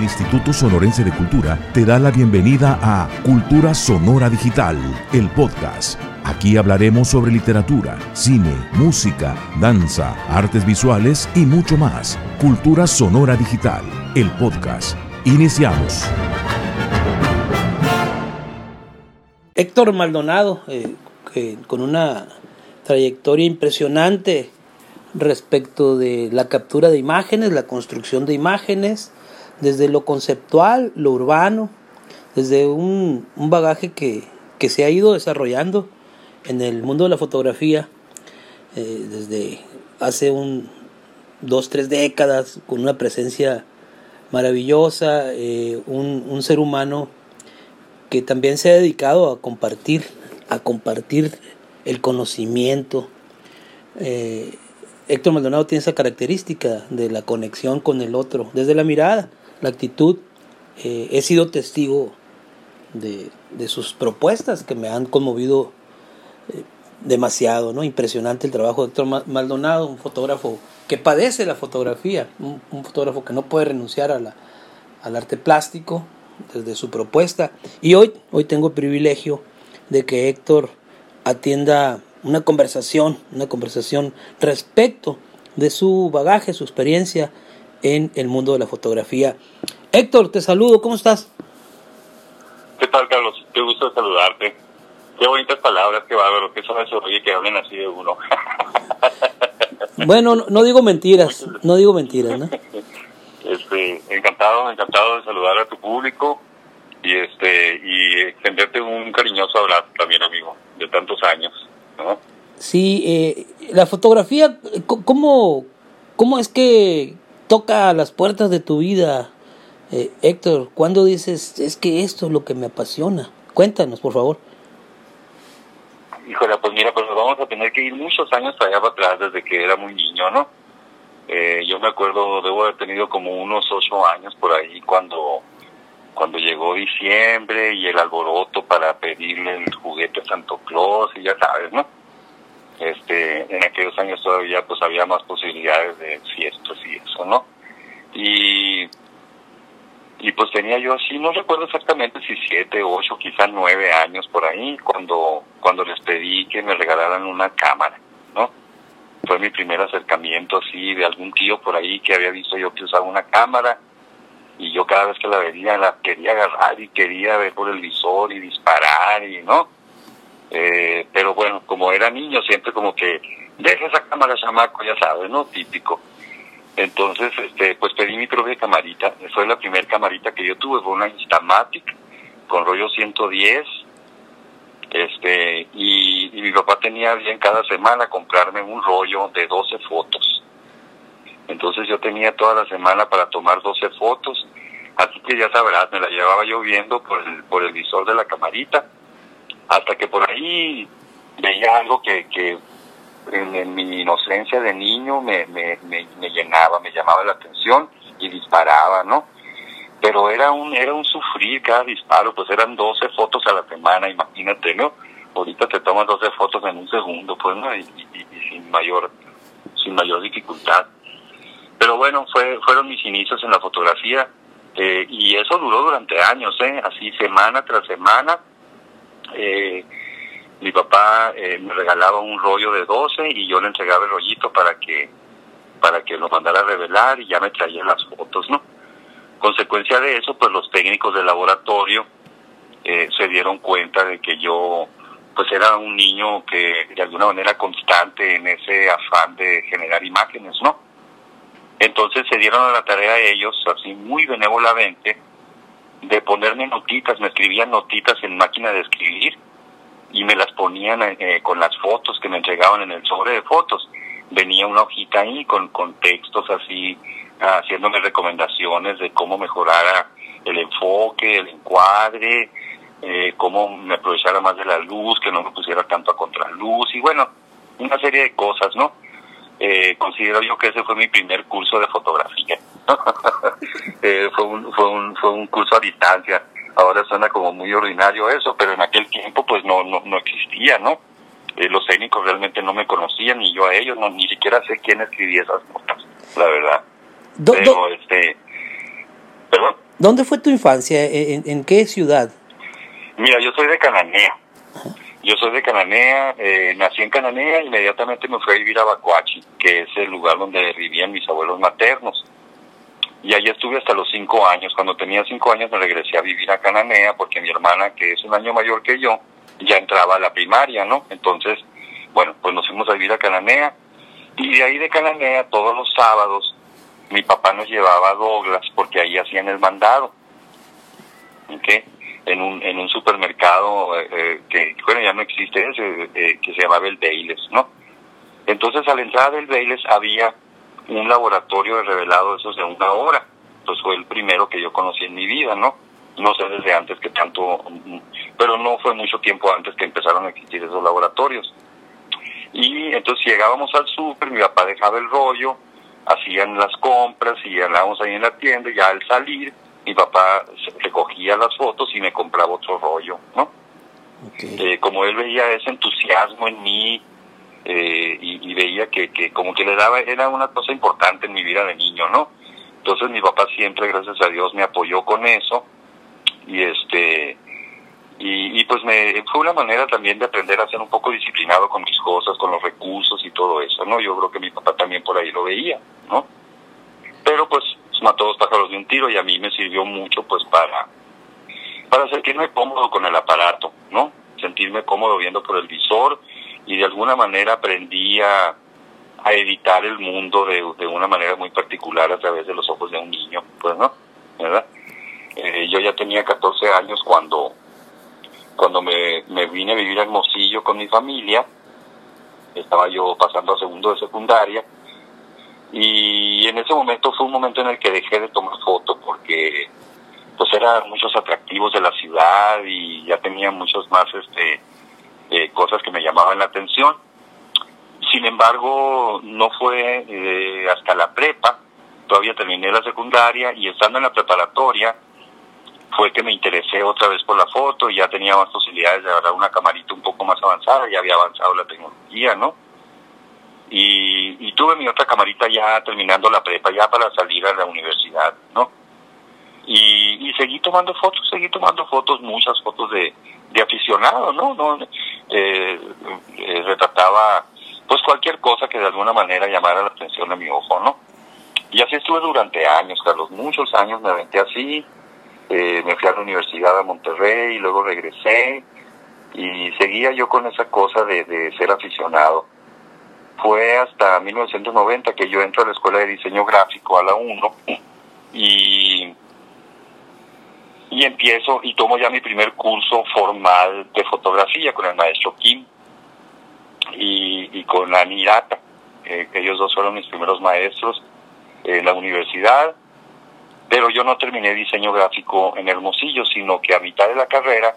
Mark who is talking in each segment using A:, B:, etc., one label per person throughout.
A: El Instituto Sonorense de Cultura te da la bienvenida a Cultura Sonora Digital, el podcast. Aquí hablaremos sobre literatura, cine, música, danza, artes visuales y mucho más. Cultura Sonora Digital, el podcast. Iniciamos.
B: Héctor Maldonado, eh, con una trayectoria impresionante respecto de la captura de imágenes, la construcción de imágenes, desde lo conceptual, lo urbano, desde un, bagaje que, se ha ido desarrollando en el mundo de la fotografía eh, desde hace un dos, tres décadas, con una presencia maravillosa, eh, un, ser humano que también se ha dedicado a compartir, a compartir el conocimiento. Eh, Héctor Maldonado tiene esa característica de la conexión con el otro, desde la mirada, la actitud. Eh, he sido testigo de, sus propuestas que me han conmovido eh, demasiado, ¿no? Impresionante el trabajo de Héctor Maldonado, un fotógrafo que padece la fotografía, un, fotógrafo que no puede renunciar a la, al arte plástico desde su propuesta. Y hoy, hoy tengo el privilegio de que Héctor atienda una conversación, una conversación respecto de su bagaje, su experiencia en el mundo de la fotografía. Héctor, te saludo, ¿cómo estás?
C: ¿Qué tal, Carlos? Qué gusto saludarte. Qué bonitas palabras, qué bárbaro, que eso se oye que hablen así de uno.
B: bueno, no, digo mentiras, no digo mentiras, ¿no?
C: Este, encantado, encantado de saludar a tu público y este y extenderte un cariñoso abrazo también, amigo, de tantos años.
B: Sí, eh, la fotografía, ¿cómo, ¿cómo es que toca las puertas de tu vida, eh, Héctor? ¿Cuándo dices, es que esto es lo que me apasiona? Cuéntanos, por favor.
C: Híjole, pues mira, pues vamos a tener que ir muchos años allá para atrás desde que era muy niño, ¿no? Eh, yo me acuerdo, debo haber tenido como unos ocho años por ahí cuando cuando llegó diciembre y el alboroto para pedirle el juguete a Santo Claus y ya sabes, ¿no? Este, en aquellos años todavía pues había más posibilidades de fiestas y eso, ¿no? Y, y pues tenía yo así, no recuerdo exactamente si siete, ocho, quizás nueve años por ahí, cuando, cuando les pedí que me regalaran una cámara, ¿no? Fue mi primer acercamiento así de algún tío por ahí que había visto yo que usaba una cámara y yo cada vez que la veía la quería agarrar y quería ver por el visor y disparar y no eh, pero bueno como era niño siempre como que deja esa cámara chamaco ya sabes no típico. Entonces este pues pedí mi propia camarita. Fue la primera camarita que yo tuve fue una Instamatic con rollo 110 este y, mi papá tenía bien cada semana comprarme un rollo de 12 fotos. Entonces yo tenía toda la semana para tomar 12 fotos, así que ya sabrás, me la llevaba yo viendo por el, por el visor de la camarita, hasta que por ahí veía algo que, que en, mi inocencia de niño me, me, me, llenaba, me llamaba la atención y disparaba, ¿no? Pero era un, era un sufrir cada disparo, pues eran 12 fotos a la semana, imagínate, ¿no? Ahorita te tomas 12 fotos en un segundo, pues, ¿no? y sin mayor, sin mayor dificultad. Pero bueno, fue, fueron mis inicios en la fotografía eh, y eso duró durante años, ¿eh? así semana tras semana. Eh, mi papá eh, me regalaba un rollo de 12 y yo le entregaba el rollito para que para que lo mandara a revelar y ya me traía las fotos, ¿no? Consecuencia de eso, pues los técnicos del laboratorio se dieron cuenta de que yo pues era un niño que de alguna manera constante en ese afán de generar imágenes, ¿no? Entonces se dieron a la tarea ellos, así muy benévolamente, de ponerme notitas, me escribían notitas en máquina de escribir y me las ponían eh, con las fotos que me entregaban en el sobre de fotos. Venía una hojita ahí con, con textos así, haciéndome recomendaciones de cómo mejorara el enfoque, el encuadre, eh, cómo me aprovechara más de la luz, que no me pusiera tanto a contraluz y bueno, una serie de cosas, ¿no? Eh, considero yo que ese fue mi primer curso de fotografía. eh, fue, un, fue, un, fue un curso a distancia. Ahora suena como muy ordinario eso, pero en aquel tiempo pues no, no, no existía, ¿no? Eh, los técnicos realmente no me conocían, ni yo a ellos, no, ni siquiera sé quién escribía esas notas, la verdad. pero, este, ¿perdón?
B: ¿Dónde fue tu infancia? ¿En, qué ciudad?
C: Mira, yo soy de Cananea. Yo soy de Cananea, eh, nací en Cananea, inmediatamente me fui a vivir a Bacuachi, que es el lugar donde vivían mis abuelos maternos. Y allí estuve hasta los cinco años. Cuando tenía cinco años me regresé a vivir a Cananea porque mi hermana, que es un año mayor que yo, ya entraba a la primaria, ¿no? Entonces, bueno, pues nos fuimos a vivir a Cananea. Y de ahí de Cananea, todos los sábados, mi papá nos llevaba a Douglas porque ahí hacían el mandado. ¿Ok? En un, en un supermercado eh, eh, que, bueno, ya no existe ese, eh, que se llamaba el Bailes, ¿no? Entonces, a la entrada del Bailes había un laboratorio de revelado esos de una hora. Entonces fue el primero que yo conocí en mi vida, ¿no? No sé desde antes que tanto, pero no fue mucho tiempo antes que empezaron a existir esos laboratorios. Y entonces llegábamos al súper, mi papá dejaba el rollo, hacían las compras y andábamos ahí en la tienda y ya al salir mi papá recogía las fotos y me compraba otro rollo, ¿no? Eh, como él veía ese entusiasmo en mí eh, y, veía que, que como que le daba, era una cosa importante en mi vida de niño, ¿no? Entonces mi papá siempre, gracias a Dios, me apoyó con eso y este y, pues me fue una manera también de aprender a ser un poco disciplinado con mis cosas, con los recursos y todo eso, ¿no? Yo creo que mi papá también por ahí lo veía, ¿no? Pero pues mató dos pájaros de un tiro y a mí me sirvió mucho pues para para sentirme cómodo con el aparato, ¿no? Sentirme cómodo viendo por el visor y de alguna manera aprendí a, a editar el mundo de, de una manera muy particular a través de los ojos de un niño, pues, ¿no? ¿Verdad? Eh, yo ya tenía 14 años cuando cuando me, me vine a vivir a Hermosillo con mi familia, estaba yo pasando a segundo de secundaria, y en ese momento fue un momento en el que dejé de tomar fotos porque pues eran muchos atractivos de la ciudad y ya tenía muchos más este eh, cosas que me llamaban la atención. Sin embargo, no fue eh, hasta la prepa, todavía terminé la secundaria y estando en la preparatoria, fue que me interesé otra vez por la foto y ya tenía más posibilidades de agarrar una camarita un poco más avanzada, ya había avanzado la tecnología, ¿no? Y, tuve mi otra camarita ya terminando la prepa, ya para salir a la universidad, ¿no? Y, seguí tomando fotos, seguí tomando fotos, muchas fotos de, de aficionado, ¿no? no eh, eh, retrataba pues cualquier cosa que de alguna manera llamara la atención de mi ojo, ¿no? Y así estuve durante años, Carlos, muchos años me aventé así, eh, me fui a la universidad a Monterrey y luego regresé y seguía yo con esa cosa de, ser aficionado. Fue hasta 1990 que yo entro a la escuela de diseño gráfico a la 1 y, y empiezo y tomo ya mi primer curso formal de fotografía con el maestro Kim y, y con la Nirata. Eh, ellos dos fueron mis primeros maestros en la universidad pero yo no terminé diseño gráfico en Hermosillo, sino que a mitad de la carrera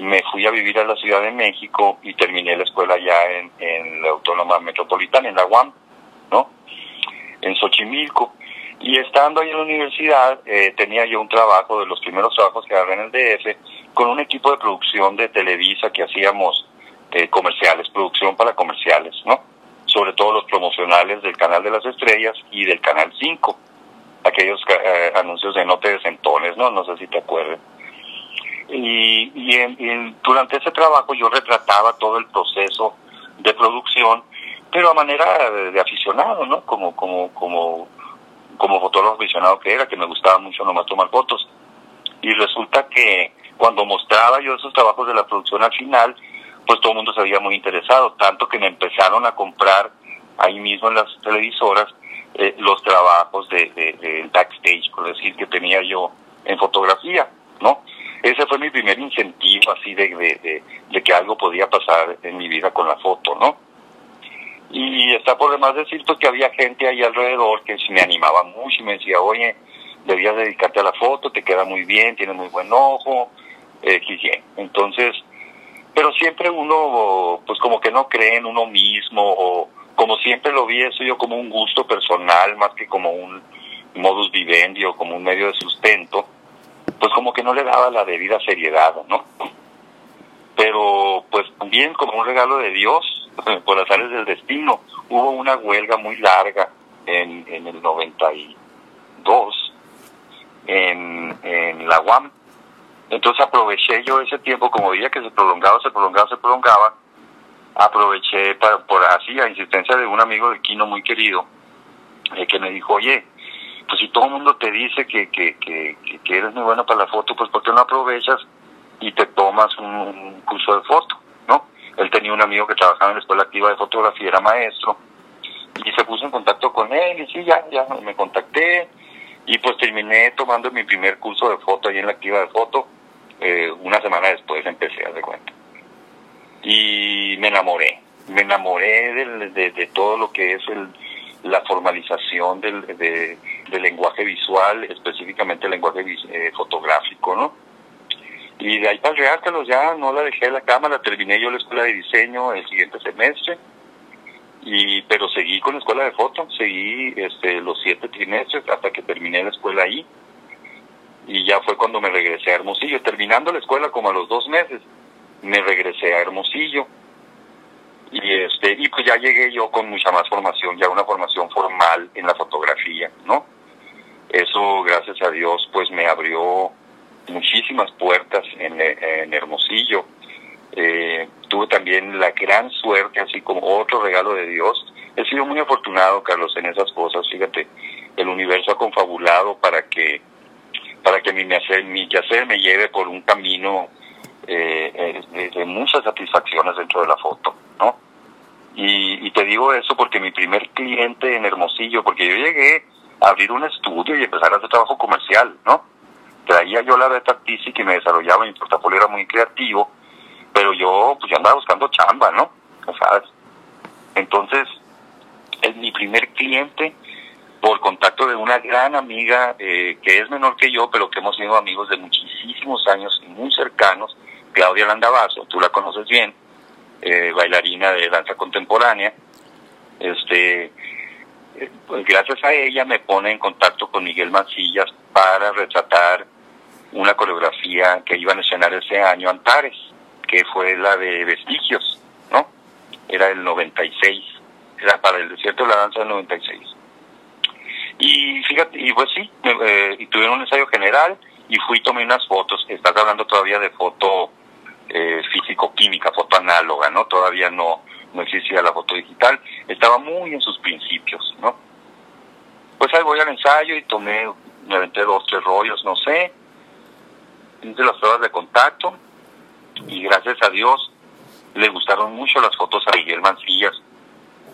C: me fui a vivir a la Ciudad de México y terminé la escuela ya en, la Autónoma Metropolitana, en la UAM, ¿no? En Xochimilco. Y estando ahí en la universidad, eh, tenía yo un trabajo, de los primeros trabajos que agarré en el DF, con un equipo de producción de Televisa que hacíamos eh, comerciales, producción para comerciales, ¿no? Sobre todo los promocionales del Canal de las Estrellas y del Canal 5 aquellos eh, anuncios de no te desentones, ¿no? No sé si te acuerdas. Y, y, durante ese trabajo yo retrataba todo el proceso de producción, pero a manera de, aficionado, ¿no? Como, como, como, como fotógrafo aficionado que era, que me gustaba mucho nomás tomar fotos. Y resulta que cuando mostraba yo esos trabajos de la producción al final, pues todo el mundo se había muy interesado, tanto que me empezaron a comprar ahí mismo en las televisoras eh, los trabajos de, de, backstage, por decir, que tenía yo en fotografía, ¿no? Ese fue mi primer incentivo así de, de, de, que algo podía pasar en mi vida con la foto, ¿no? Y está por demás decir pues, que había gente ahí alrededor que me animaba mucho y me decía, oye, debías dedicarte a la foto, te queda muy bien, tienes muy buen ojo, eh, Entonces, pero siempre uno, pues como que no cree en uno mismo o, como siempre lo vi eso yo como un gusto personal más que como un modus vivendi o como un medio de sustento, pues como que no le daba la debida seriedad, ¿no? Pero pues también como un regalo de Dios, por azares del destino, hubo una huelga muy larga en, en el 92 en, la UAM. Entonces aproveché yo ese tiempo, como veía que se prolongaba, se prolongaba, se prolongaba, aproveché para, por así, a insistencia de un amigo de Quino muy querido, eh, que me dijo, oye, pues si todo el mundo te dice que, que, que, que eres muy bueno para la foto, pues ¿por qué no aprovechas y te tomas un, curso de foto? ¿no? Él tenía un amigo que trabajaba en la escuela activa de fotografía, era maestro, y se puso en contacto con él, y sí, ya, ya me contacté, y pues terminé tomando mi primer curso de foto ahí en la activa de foto, eh, una semana después empecé a de cuenta. Y me enamoré, me enamoré de, de, todo lo que es el, la formalización del, del lenguaje visual, específicamente el lenguaje eh, fotográfico, ¿no? Y de ahí para regártelos ya no la dejé de la cámara, terminé yo la escuela de diseño el siguiente semestre, y pero seguí con la escuela de foto, seguí este, los siete trimestres hasta que terminé la escuela ahí y ya fue cuando me regresé a Hermosillo. Terminando la escuela como a los dos meses, me regresé a Hermosillo. Y, este, y pues ya llegué yo con mucha más formación, ya una formación formal en la fotografía, ¿no? Eso, gracias a Dios, pues me abrió muchísimas puertas en, en Hermosillo. Eh, tuve también la gran suerte, así como otro regalo de Dios. He sido muy afortunado, Carlos, en esas cosas. Fíjate, el universo ha confabulado para que para que mi, mi quehacer me lleve por un camino eh, eh, de, muchas satisfacciones dentro de la foto, ¿no? Y, y, te digo eso porque mi primer cliente en Hermosillo, porque yo llegué a abrir un estudio y empezar a hacer trabajo comercial, ¿no? Traía yo la beta artística y me desarrollaba, mi portafolio era muy creativo, pero yo pues ya andaba buscando chamba, ¿no? ¿Sabes? Entonces, es mi primer cliente por contacto de una gran amiga eh, que es menor que yo, pero que hemos sido amigos de muchísimos años y muy cercanos, Claudia Landavazo, tú la conoces bien, eh, bailarina de danza contemporánea. Este, eh, pues gracias a ella me pone en contacto con Miguel Mancillas para retratar una coreografía que iban a escenar ese año Antares, que fue la de Vestigios, ¿no? Era el 96, era para el desierto de la danza del 96 y fíjate, y pues sí, eh, y tuvieron un ensayo general y fui y tomé unas fotos. Estás hablando todavía de foto eh, físico-química, foto análoga, ¿no? Todavía no, no existía la foto digital. Estaba muy en sus principios, ¿no? Pues ahí voy al ensayo y tomé, me aventé dos, tres rollos, no sé. Hice las pruebas de contacto y gracias a Dios le gustaron mucho las fotos a Miguel Mancillas.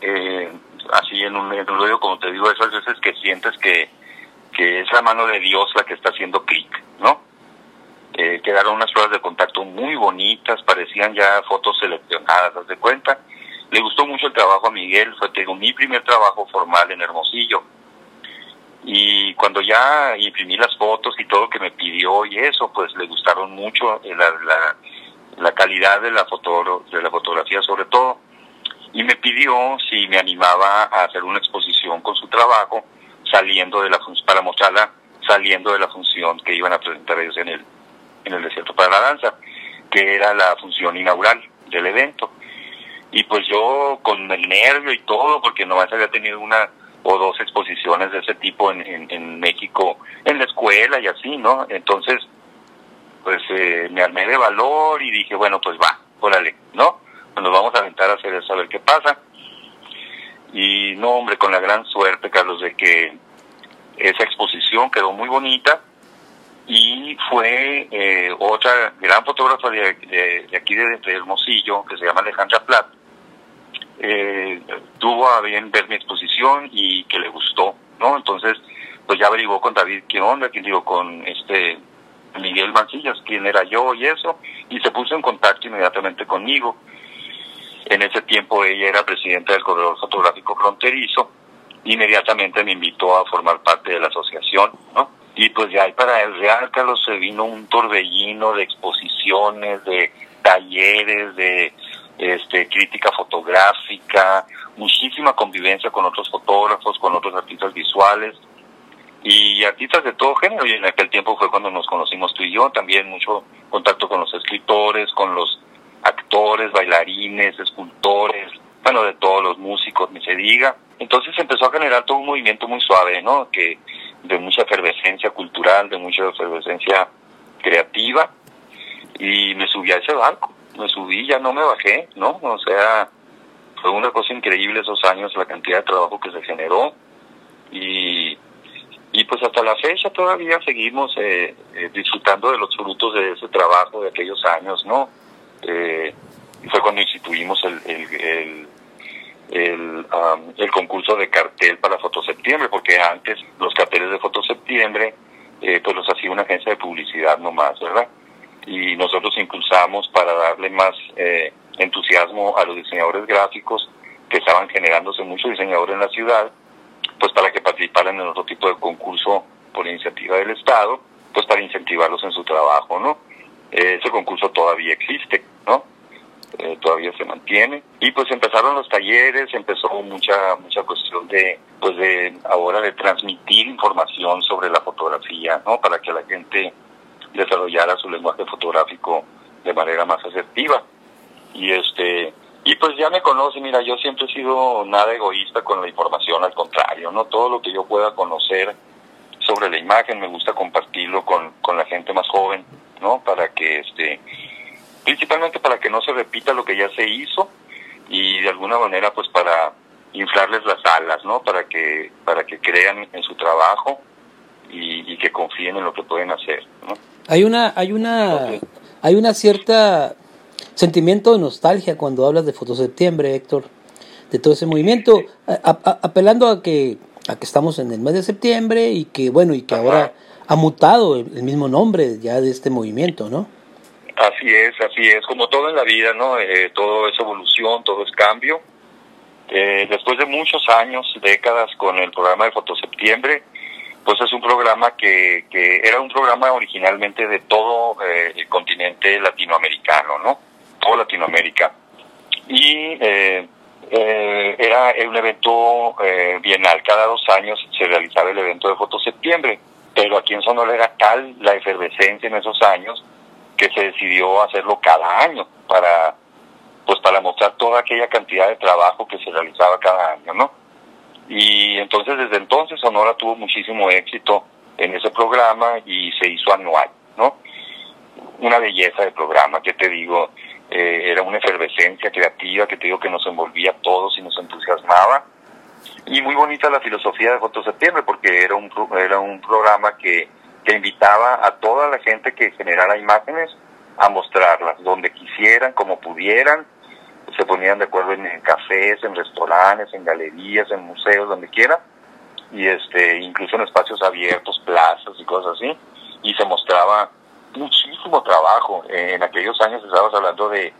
C: Eh, así en un, en como te digo, esas veces que sientes que, que es la mano de Dios la que está haciendo clic, ¿no? Eh, quedaron unas pruebas de contacto muy bonitas, parecían ya fotos seleccionadas, ¿haz de cuenta? Le gustó mucho el trabajo a Miguel, fue tengo mi primer trabajo formal en Hermosillo. Y cuando ya imprimí las fotos y todo que me pidió y eso, pues le gustaron mucho la, la, la calidad de la, foto, de la fotografía sobre todo y me pidió si me animaba a hacer una exposición con su trabajo saliendo de la para mostrarla saliendo de la función que iban a presentar ellos en el en el desierto para la danza que era la función inaugural del evento. Y pues yo con el nervio y todo porque nomás había tenido una o dos exposiciones de ese tipo en, en, México en la escuela y así no entonces pues eh, me armé de valor y dije bueno pues va órale no nos vamos a aventar a hacer eso, a ver qué pasa. Y no, hombre, con la gran suerte, Carlos, de que esa exposición quedó muy bonita y fue eh, otra gran fotógrafa de, aquí de, Hermosillo, que se llama Alejandra Platt, eh, tuvo a bien ver mi exposición y que le gustó, ¿no? Entonces, pues ya averiguó con David qué onda, quién digo, con este Miguel Mancillas, quién era yo y eso, y se puso en contacto inmediatamente conmigo. En ese tiempo ella era presidenta del Corredor Fotográfico Fronterizo. Inmediatamente me invitó a formar parte de la asociación, ¿no? Y pues ya para el Real Carlos se vino un torbellino de exposiciones, de talleres, de este, crítica fotográfica, muchísima convivencia con otros fotógrafos, con otros artistas visuales y artistas de todo género. Y en aquel tiempo fue cuando nos conocimos tú y yo, también mucho contacto con los escritores, con los actores, bailarines, escultores, bueno, de todos los músicos, ni se diga. Entonces empezó a generar todo un movimiento muy suave, ¿no? Que de mucha efervescencia cultural, de mucha efervescencia creativa y me subí a ese barco, me subí, ya no me bajé, ¿no? O sea, fue una cosa increíble esos años, la cantidad de trabajo que se generó y, y pues hasta la fecha todavía seguimos eh, eh, disfrutando de los frutos de ese trabajo de aquellos años, ¿no? Eh, fue cuando instituimos el, el, el, el, concurso de cartel para Fotoseptiembre, porque antes los carteles de Fotoseptiembre eh, pues los hacía una agencia de publicidad nomás, ¿verdad? Y nosotros impulsamos para darle más eh, entusiasmo a los diseñadores gráficos que estaban generándose muchos diseñadores en la ciudad, pues para que participaran en otro tipo de concurso por iniciativa del Estado, pues para incentivarlos en su trabajo, ¿no? Eh, ese concurso todavía existe, ¿no? Eh, todavía se mantiene. Y pues empezaron los talleres empezó mucha mucha cuestión de pues de ahora de transmitir información sobre la fotografía no para que la gente desarrollara su lenguaje fotográfico de manera más asertiva. Y este y pues ya me conoce mira yo siempre he sido nada egoísta con la información al contrario no todo lo que yo pueda conocer sobre la imagen me gusta compartirlo con, con la gente más joven no para que este principalmente para que no se repita lo que ya se hizo y de alguna manera pues para inflarles las alas, ¿no? Para que para que crean en su trabajo y, que confíen en lo que pueden hacer, ¿no?
B: Hay una hay una hay una cierta sentimiento de nostalgia cuando hablas de Fotoseptiembre, Héctor, de todo ese movimiento, apelando a que a que estamos en el mes de septiembre y que bueno y que ahora ha mutado el mismo nombre ya de este movimiento, ¿no?
C: Así es, así es, como todo en la vida, ¿no? Eh, todo es evolución, todo es cambio. Eh, después de muchos años, décadas con el programa de Fotoseptiembre, pues es un programa que, que era un programa originalmente de todo eh, el continente latinoamericano, ¿no? Todo Latinoamérica. Y eh, eh, era un evento bienal, cada dos años se realizaba el evento de Fotoseptiembre, pero aquí en Sonora era tal la efervescencia en esos años que se decidió hacerlo cada año para pues para mostrar toda aquella cantidad de trabajo que se realizaba cada año, ¿no? Y entonces desde entonces Sonora tuvo muchísimo éxito en ese programa y se hizo anual, ¿no? Una belleza de programa, que te digo, eh, era una efervescencia creativa que te digo que nos envolvía a todos y nos entusiasmaba. Y muy bonita la filosofía de Foto Septiembre porque era un, era un programa que que invitaba a toda la gente que generara imágenes a mostrarlas donde quisieran, como pudieran, se ponían de acuerdo en, cafés, en restaurantes, en galerías, en museos, donde quiera, y este, incluso en espacios abiertos, plazas y cosas así, y se mostraba muchísimo trabajo. En aquellos años estabas hablando de,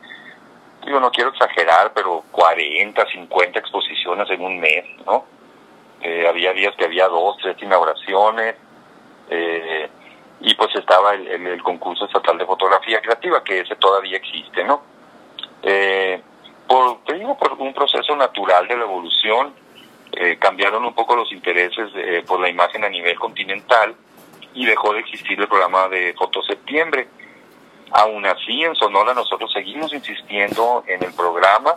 C: digo, no quiero exagerar, pero 40, 50 exposiciones en un mes, ¿no? Eh, había días que había dos, tres inauguraciones, eh, y pues estaba el, el, concurso estatal de fotografía creativa, que ese todavía existe, ¿no? Eh, por, te por un proceso natural de la evolución, eh, cambiaron un poco los intereses por la imagen a nivel continental y dejó de existir el programa de Fotoseptiembre. Aún así, en Sonora nosotros seguimos insistiendo en el programa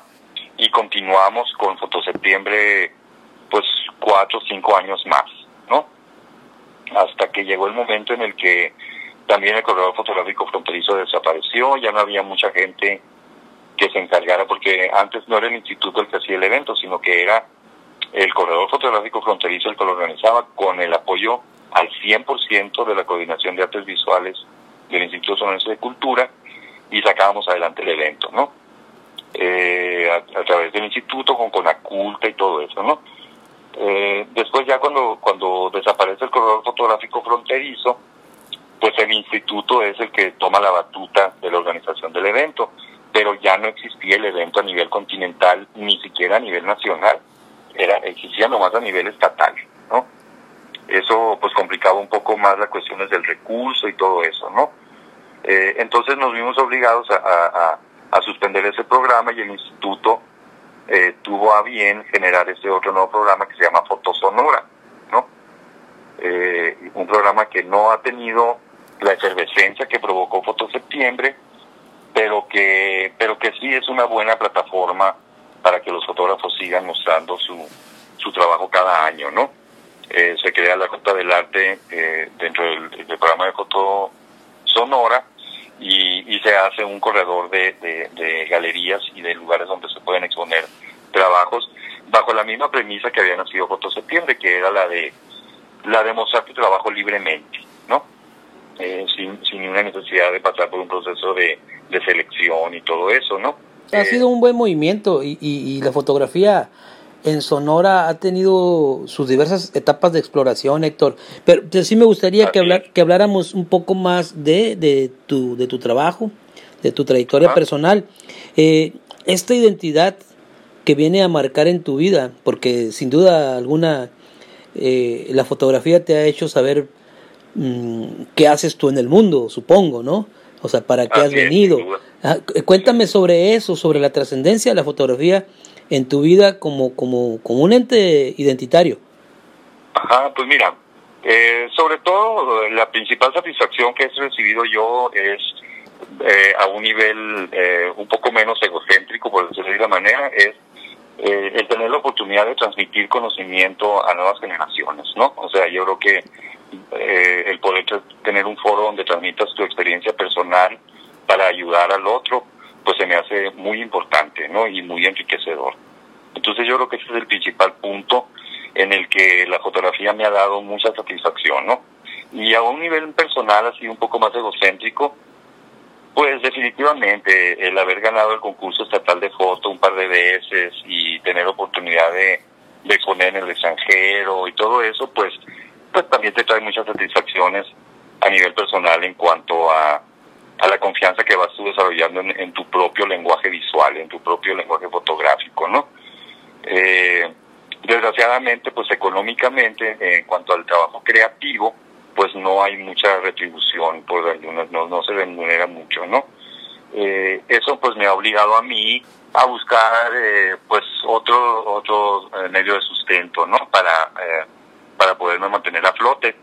C: y continuamos con Fotoseptiembre pues cuatro o cinco años más. Hasta que llegó el momento en el que también el corredor fotográfico fronterizo desapareció, ya no había mucha gente que se encargara, porque antes no era el instituto el que hacía el evento, sino que era el corredor fotográfico fronterizo el que lo organizaba con el apoyo al 100% de la coordinación de artes visuales del Instituto Sonorense de Cultura y sacábamos adelante el evento, ¿no? Eh, a, a, través del instituto con Conaculta y todo eso, ¿no? Eh, después ya cuando, cuando desaparece el corredor fotográfico fronterizo, pues el instituto es el que toma la batuta de la organización del evento, pero ya no existía el evento a nivel continental, ni siquiera a nivel nacional, era existía nomás a nivel estatal, ¿no? Eso pues complicaba un poco más las cuestiones del recurso y todo eso, ¿no? Eh, entonces nos vimos obligados a, suspender ese programa y el instituto eh, tuvo a bien generar este otro nuevo programa que se llama Fotosonora, ¿no? Eh, un programa que no ha tenido la efervescencia que provocó Fotoseptiembre, pero que, pero que sí es una buena plataforma para que los fotógrafos sigan mostrando su, su trabajo cada año, ¿no? Eh, se crea la Ruta del Arte dentro del, programa de Foto Sonora y, y se hace un corredor de, de, galerías y de lugares donde se pueden exponer trabajos bajo la misma premisa que había nacido Foto Septiembre, que era la de la de mostrar tu trabajo libremente, ¿no? Eh, sin, sin ninguna necesidad de pasar por un proceso de, de selección y todo eso, ¿no?
B: Ha sido un buen movimiento y, y, la fotografía en Sonora ha tenido sus diversas etapas de exploración, Héctor. Pero, sí me gustaría que, hablar, que habláramos un poco más de, de, tu, de tu trabajo, de tu trayectoria personal. Eh, esta identidad que viene a marcar en tu vida, porque sin duda alguna eh, la fotografía te ha hecho saber mm, qué haces tú en el mundo, supongo, ¿no? O sea, ¿para qué has venido? Ah, cuéntame sobre eso, sobre la trascendencia de la fotografía en tu vida como, como, como un ente identitario.
C: Ajá, pues mira, eh, sobre todo la principal satisfacción que he recibido yo es eh, a un nivel eh, un poco menos egocéntrico, por decirlo de una manera, es el tener la oportunidad de transmitir conocimiento a nuevas generaciones, ¿no? O sea, yo creo que el poder tener un foro donde transmitas tu experiencia personal para ayudar al otro, pues se me hace muy importante, ¿no? Y muy enriquecedor. Entonces yo creo que ese es el principal punto en el que la fotografía me ha dado mucha satisfacción, ¿no? Y a un nivel personal, así un poco más egocéntrico, pues definitivamente el haber ganado el concurso estatal de foto un par de veces y tener oportunidad de, de exponer en el extranjero y todo eso, pues, pues también te trae muchas satisfacciones a nivel personal en cuanto a a la confianza que vas tú desarrollando en, tu propio lenguaje visual, en tu propio lenguaje fotográfico, ¿no? Eh, desgraciadamente, pues económicamente, en cuanto al trabajo creativo, pues no hay mucha retribución, pues no, no se remunera mucho, ¿no? Eh, eso pues me ha obligado a mí a buscar eh, pues otro otro medio de sustento, ¿no? Para para poderme mantener a flote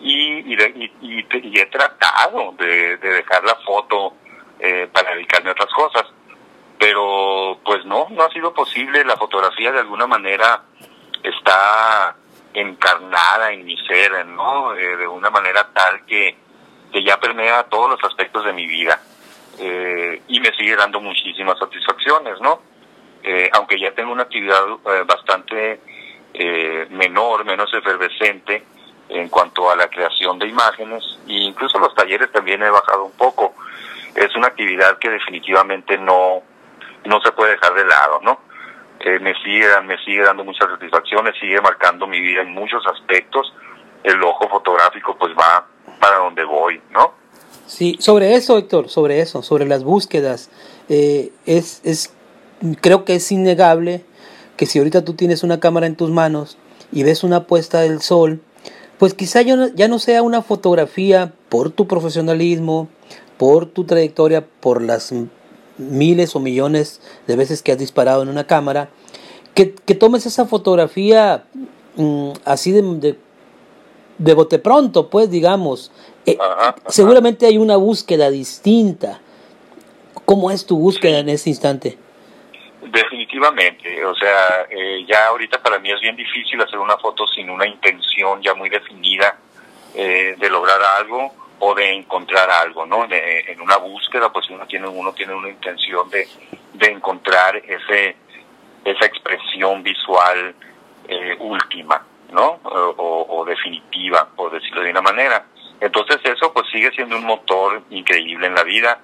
C: y, y, y, he tratado de, dejar la foto eh, para dedicarme a otras cosas, pero pues no, no ha sido posible. La fotografía de alguna manera está encarnada en mi ser, ¿no? Eh, de una manera tal que, que ya permea todos los aspectos de mi vida eh, y me sigue dando muchísimas satisfacciones, ¿no? aunque ya tengo una actividad bastante menor, menos efervescente, en cuanto a la creación de imágenes e incluso los talleres también he bajado un poco. Es una actividad que definitivamente no, no se puede dejar de lado, ¿no? Eh, me sigue me sigue dando muchas satisfacciones, sigue marcando mi vida en muchos aspectos. El ojo fotográfico pues va para donde voy, ¿no?
B: Sí, sobre eso, Héctor, sobre eso, sobre las búsquedas, eh, es, es, creo que es innegable que si ahorita tú tienes una cámara en tus manos y ves una puesta del sol, pues quizá ya no sea una fotografía por tu profesionalismo, por tu trayectoria, por las miles o millones de veces que has disparado en una cámara, que, tomes esa fotografía mm, así de, de, bote pronto, pues digamos. Eh, seguramente hay una búsqueda distinta. ¿Cómo es tu búsqueda en ese instante?
C: Definitivamente, o sea, eh, ya ahorita para mí es bien difícil hacer una foto sin una intención ya muy definida eh, de lograr algo o de encontrar algo, ¿no? en una búsqueda, pues uno tiene uno tiene una intención de, de encontrar ese esa expresión visual eh, última, ¿no? O, o definitiva, por decirlo de una manera. Entonces eso pues sigue siendo un motor increíble en la vida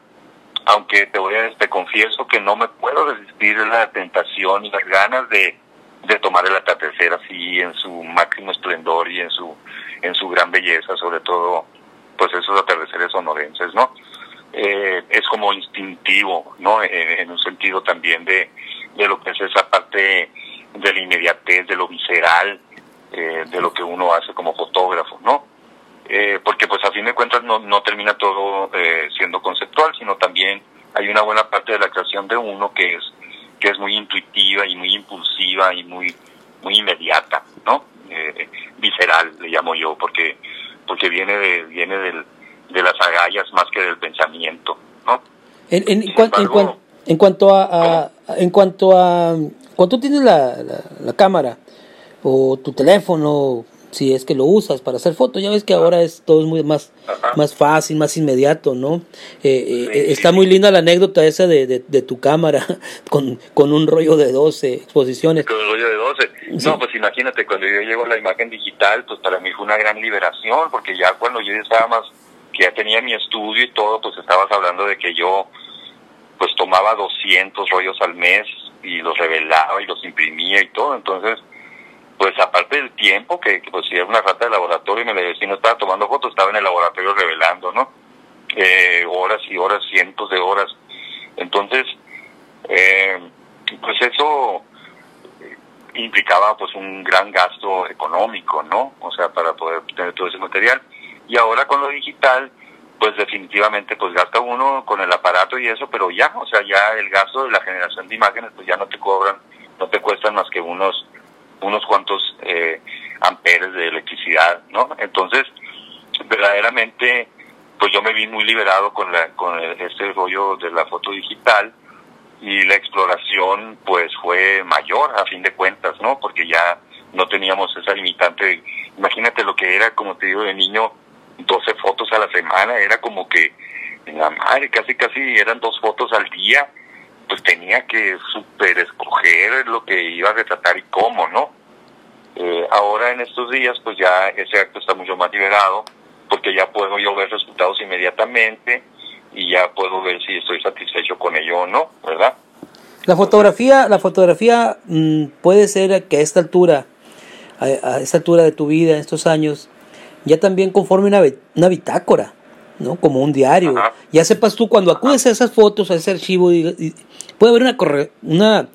C: aunque te voy a, te confieso que no me puedo resistir la tentación y las ganas de, de tomar el atardecer así en su máximo esplendor y en su, en su gran belleza, sobre todo, pues esos atardeceres sonorenses, ¿no? Eh, es como instintivo, ¿no? En, un sentido también de, de lo que es esa parte de la inmediatez, de lo visceral, eh, de lo que uno hace como fotógrafo, ¿no? Eh, porque pues a fin de cuentas no, no termina todo eh, siendo conceptual, sino también hay una buena parte de la creación de uno que es que es muy intuitiva y muy impulsiva y muy muy inmediata, ¿no? Eh, visceral le llamo yo, porque porque viene de viene del, de las agallas más que del pensamiento, ¿no?
B: En, en, en, cuanto a, en cuanto a cuando tú tienes la, la cámara o tu teléfono si es que lo usas para hacer fotos. Ya ves que ahora es todo es muy más, más fácil, más inmediato, ¿no? Eh, eh, está muy linda la anécdota esa de, de, tu cámara con, con un rollo de 12 exposiciones.
C: Con un rollo de 12. No, pues imagínate, cuando yo llego a la imagen digital, pues para mí fue una gran liberación, porque ya cuando yo estaba más, que ya tenía mi estudio y todo, pues estabas hablando de que yo pues tomaba 200 rollos al mes y los revelaba y los imprimía y todo, entonces pues aparte del tiempo, que, pues si era una rata de laboratorio y me le decía, no estaba tomando fotos, estaba en el laboratorio revelando, ¿no? Eh, horas y horas, cientos de horas. Entonces, eh, pues eso implicaba pues un gran gasto económico, ¿no? O sea, para poder tener todo ese material. Y ahora con lo digital, pues definitivamente pues gasta uno con el aparato y eso, pero ya, o sea, ya el gasto de la generación de imágenes pues ya no te cobran, no te cuestan más que unos unos cuantos eh, amperes de electricidad, ¿no? Entonces, verdaderamente, pues yo me vi muy liberado con, la, con este rollo de la foto digital y la exploración pues fue mayor a fin de cuentas, ¿no? Porque ya no teníamos esa limitante. Imagínate lo que era, como te digo, de niño, 12 fotos a la semana, era como que, la madre, casi casi eran dos fotos al día pues tenía que super escoger lo que iba a retratar y cómo, ¿no? Eh, ahora en estos días, pues ya ese acto está mucho más liberado, porque ya puedo yo ver resultados inmediatamente y ya puedo ver si estoy satisfecho con ello o no, ¿verdad?
B: La fotografía, la fotografía mm, puede ser que a esta altura, a, esta altura de tu vida, en estos años, ya también conforme una, una bitácora, ¿no? Como un diario. Ya sepas tú, cuando acudes a esas fotos, a ese archivo, y, puede haber una, una,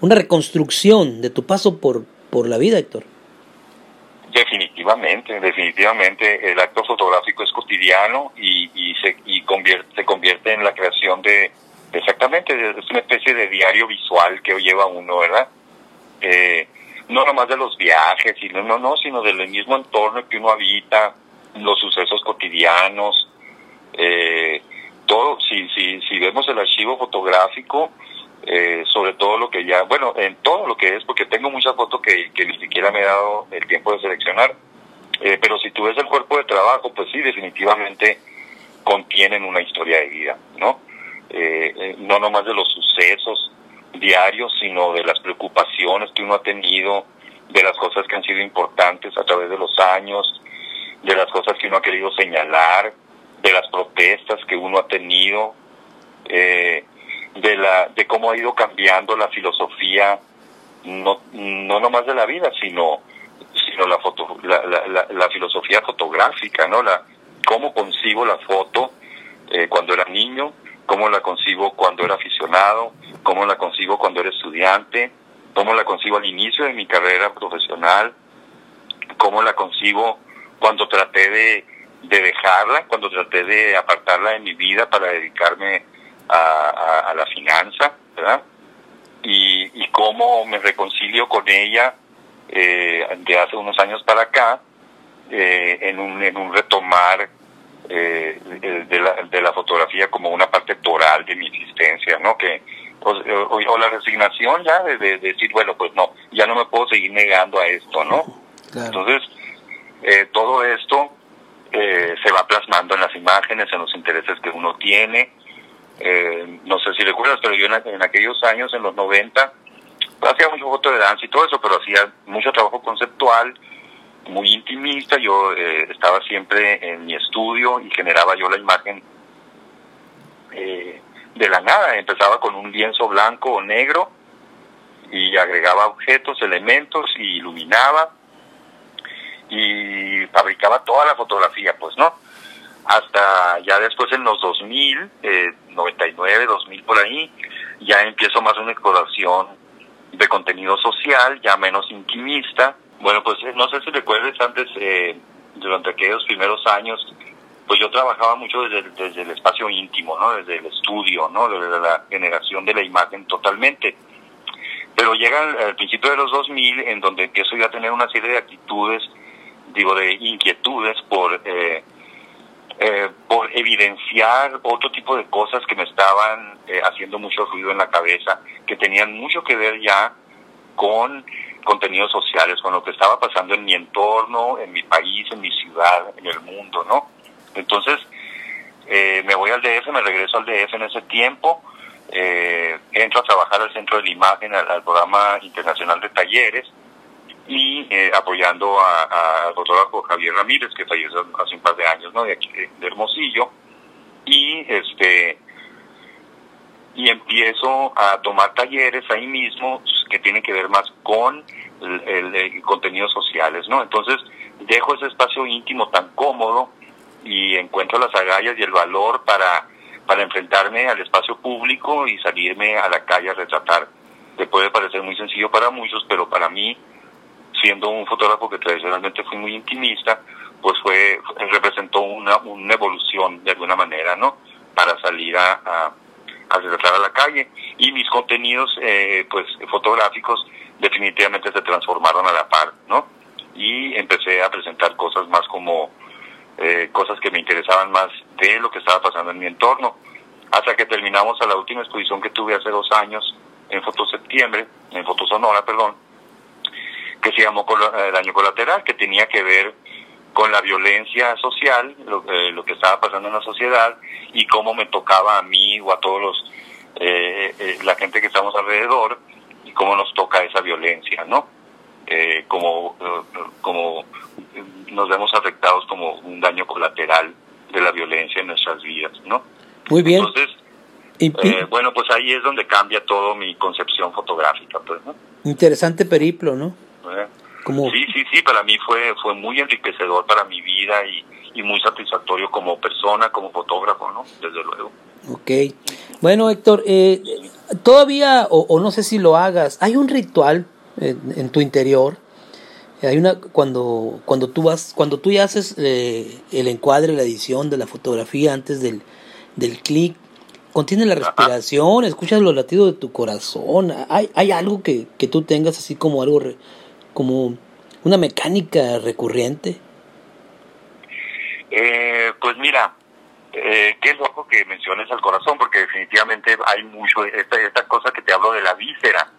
B: una reconstrucción de tu paso por, por la vida, Héctor.
C: Definitivamente, definitivamente el acto fotográfico es cotidiano y, y, se, y convierte, se convierte en la creación de, exactamente, es una especie de diario visual que lleva uno, ¿verdad? Eh, no nomás de los viajes, sino, no, no, sino del mismo entorno que uno habita, los sucesos cotidianos, eh, todo, si, si, si vemos el archivo fotográfico, eh, sobre todo lo que ya, bueno, en todo lo que es, porque tengo muchas fotos que, que ni siquiera me he dado el tiempo de seleccionar, eh, pero si tú ves el cuerpo de trabajo, pues sí, definitivamente contienen una historia de vida, ¿no? Eh, eh, no nomás de los sucesos diarios, sino de las preocupaciones que uno ha tenido, de las cosas que han sido importantes a través de los años, de las cosas que uno ha querido señalar, de las protestas que uno ha tenido, eh, de, la, de cómo ha ido cambiando la filosofía, no, no nomás de la vida, sino, sino la, foto, la, la, la, filosofía fotográfica, ¿no? La, cómo concibo la foto eh, cuando era niño, cómo la concibo cuando era aficionado, cómo la concibo cuando era estudiante, cómo la concibo al inicio de mi carrera profesional, cómo la concibo cuando traté de, de dejarla, cuando traté de apartarla de mi vida para dedicarme a, la finanza, ¿verdad? Y, y, cómo me reconcilio con ella eh, de hace unos años para acá, eh, en, un, en un retomar eh, de, la, de la fotografía como una parte toral de mi existencia, ¿no? Que, o, la resignación ya de, decir, bueno, pues no, ya no me puedo seguir negando a esto, ¿no? Entonces, eh, todo esto eh, se va plasmando en las imágenes, en los intereses que uno tiene, eh, no sé si recuerdas, pero yo en, aquellos años, en los 90, hacía mucho foto de danza y todo eso, pero hacía mucho trabajo conceptual, muy intimista. Yo eh, estaba siempre en mi estudio y generaba yo la imagen eh, de la nada. Empezaba con un lienzo blanco o negro y agregaba objetos, elementos y iluminaba y fabricaba toda la fotografía, pues, ¿no? hasta ya después en los 2000, eh, 99, 2000 por ahí, ya empiezo más una exploración de contenido social, ya menos intimista. Bueno, pues eh, no sé si recuerdes antes, eh, durante aquellos primeros años, pues yo trabajaba mucho desde, desde el espacio íntimo, ¿no? Desde el estudio, ¿no? Desde la generación de la imagen totalmente. Pero llega al, principio de los 2000 en donde empiezo ya a tener una serie de actitudes, digo, de inquietudes por... Eh, eh, por evidenciar otro tipo de cosas que me estaban eh, haciendo mucho ruido en la cabeza, que tenían mucho que ver ya con contenidos sociales, con lo que estaba pasando en mi entorno, en mi país, en mi ciudad, en el mundo, ¿no? Entonces, eh, me voy al DF, me regreso al DF en ese tiempo, eh, entro a trabajar al Centro de la Imagen, al, programa internacional de talleres, y eh, apoyando al fotógrafo Javier Ramírez, que falleció hace un par de años, ¿no? De aquí, de Hermosillo, y este y empiezo a tomar talleres ahí mismo que tienen que ver más con el, contenidos sociales, ¿no? Entonces dejo ese espacio íntimo tan cómodo y encuentro las agallas y el valor para, para enfrentarme al espacio público y salirme a la calle a retratar, que puede parecer muy sencillo para muchos, pero para mí, siendo un fotógrafo que tradicionalmente fui muy intimista, pues fue representó una, una evolución de alguna manera, ¿no? Para salir a a retratar a la calle y mis contenidos eh, pues fotográficos definitivamente se transformaron a la par, ¿no? Y empecé a presentar cosas más como eh, cosas que me interesaban más de lo que estaba pasando en mi entorno, hasta que terminamos a la última exposición que tuve hace dos años en Foto Septiembre, en Foto Sonora, perdón, que se llamó eh, Daño Colateral, que tenía que ver con la violencia social, lo, lo que estaba pasando en la sociedad y cómo me tocaba a mí o a todos los eh, eh, la gente que estamos alrededor y cómo nos toca esa violencia, ¿no? Eh, como, como nos vemos afectados como un daño colateral de la violencia en nuestras vidas, ¿no?
B: Muy bien.
C: Entonces, bueno, pues ahí es donde cambia todo mi concepción fotográfica, pues, ¿no?
B: Interesante periplo, ¿no?
C: Sí, sí, sí, para mí fue, fue muy enriquecedor para mi vida y, y muy satisfactorio como persona, como fotógrafo, ¿no? Desde luego.
B: Ok. Bueno, Héctor, eh, todavía, o, no sé si lo hagas, hay un ritual en, tu interior. Hay una cuando cuando tú vas cuando tú ya haces eh, el encuadre, la edición de la fotografía antes del, del clic, contiene la respiración, escuchas los latidos de tu corazón. Hay, hay algo que, que tú tengas así como algo como una mecánica recurrente.
C: Eh, pues mira, eh, qué loco que menciones al corazón, porque definitivamente hay mucho, esta, esta cosa que te hablo de la víscera,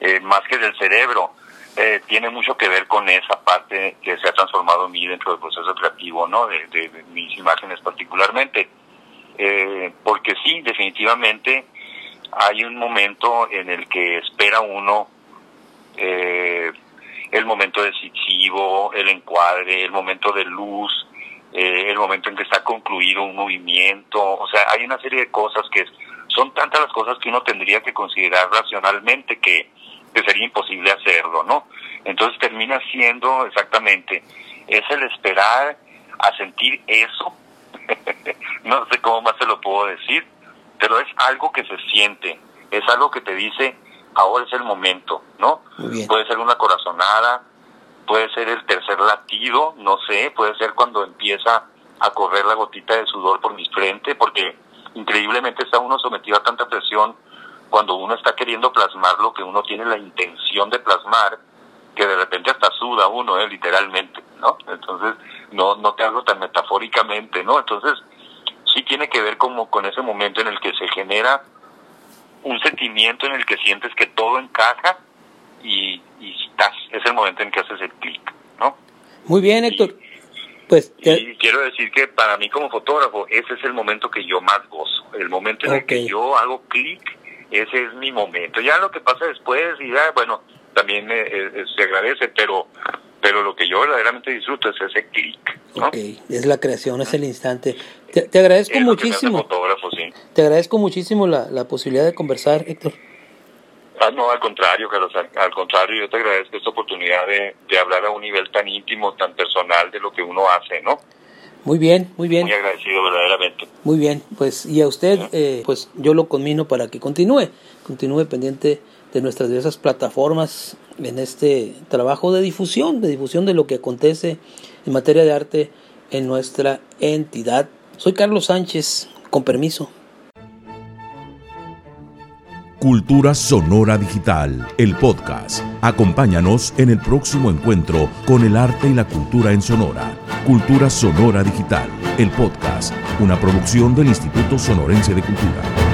C: eh, más que del cerebro, eh, tiene mucho que ver con esa parte que se ha transformado en mí dentro del proceso creativo, ¿no? De, de, mis imágenes particularmente. Eh, porque sí, definitivamente hay un momento en el que espera uno el momento decisivo, el encuadre, el momento de luz, eh, el momento en que está concluido un movimiento, o sea, hay una serie de cosas que son tantas las cosas que uno tendría que considerar racionalmente que, sería imposible hacerlo, ¿no? Entonces termina siendo exactamente, es el esperar a sentir eso, no sé cómo más se lo puedo decir, pero es algo que se siente, es algo que te dice, ahora es el momento, ¿no? Puede ser una corazonada, puede ser el tercer latido, no sé, puede ser cuando empieza a correr la gotita de sudor por mi frente, porque increíblemente está uno sometido a tanta presión cuando uno está queriendo plasmar lo que uno tiene la intención de plasmar, que de repente hasta suda uno, ¿eh? literalmente, ¿no? Entonces, no, no te hablo tan metafóricamente, ¿no? Entonces, sí tiene que ver como con ese momento en el que se genera un sentimiento en el que sientes que todo encaja y, y es el momento en que haces el clic, ¿no?
B: Muy bien, Héctor. pues
C: y quiero decir que para mí como fotógrafo ese es el momento que yo más gozo, el momento en el que yo hago clic, ese es mi momento. Ya lo que pasa después y ya, bueno, también eh, eh, se agradece, pero pero lo que yo verdaderamente disfruto es ese clic. ¿no?
B: Ok, es la creación, es el instante. Te, agradezco muchísimo.
C: sí.
B: Te agradezco muchísimo la, la posibilidad de conversar, Héctor.
C: Ah, no, al contrario, Carlos, al, contrario, yo te agradezco esta oportunidad de, hablar a un nivel tan íntimo, tan personal de lo que uno hace, ¿no?
B: Muy bien, muy bien.
C: Muy agradecido, verdaderamente.
B: Muy bien, pues y a usted, eh, pues yo lo conmino para que continúe, continúe pendiente de nuestras diversas plataformas en este trabajo de difusión, de difusión de lo que acontece en materia de arte en nuestra entidad. Soy Carlos Sánchez, con permiso.
A: Cultura Sonora Digital, el podcast. Acompáñanos en el próximo encuentro con el arte y la cultura en Sonora. Cultura Sonora Digital, el podcast, una producción del Instituto Sonorense de Cultura.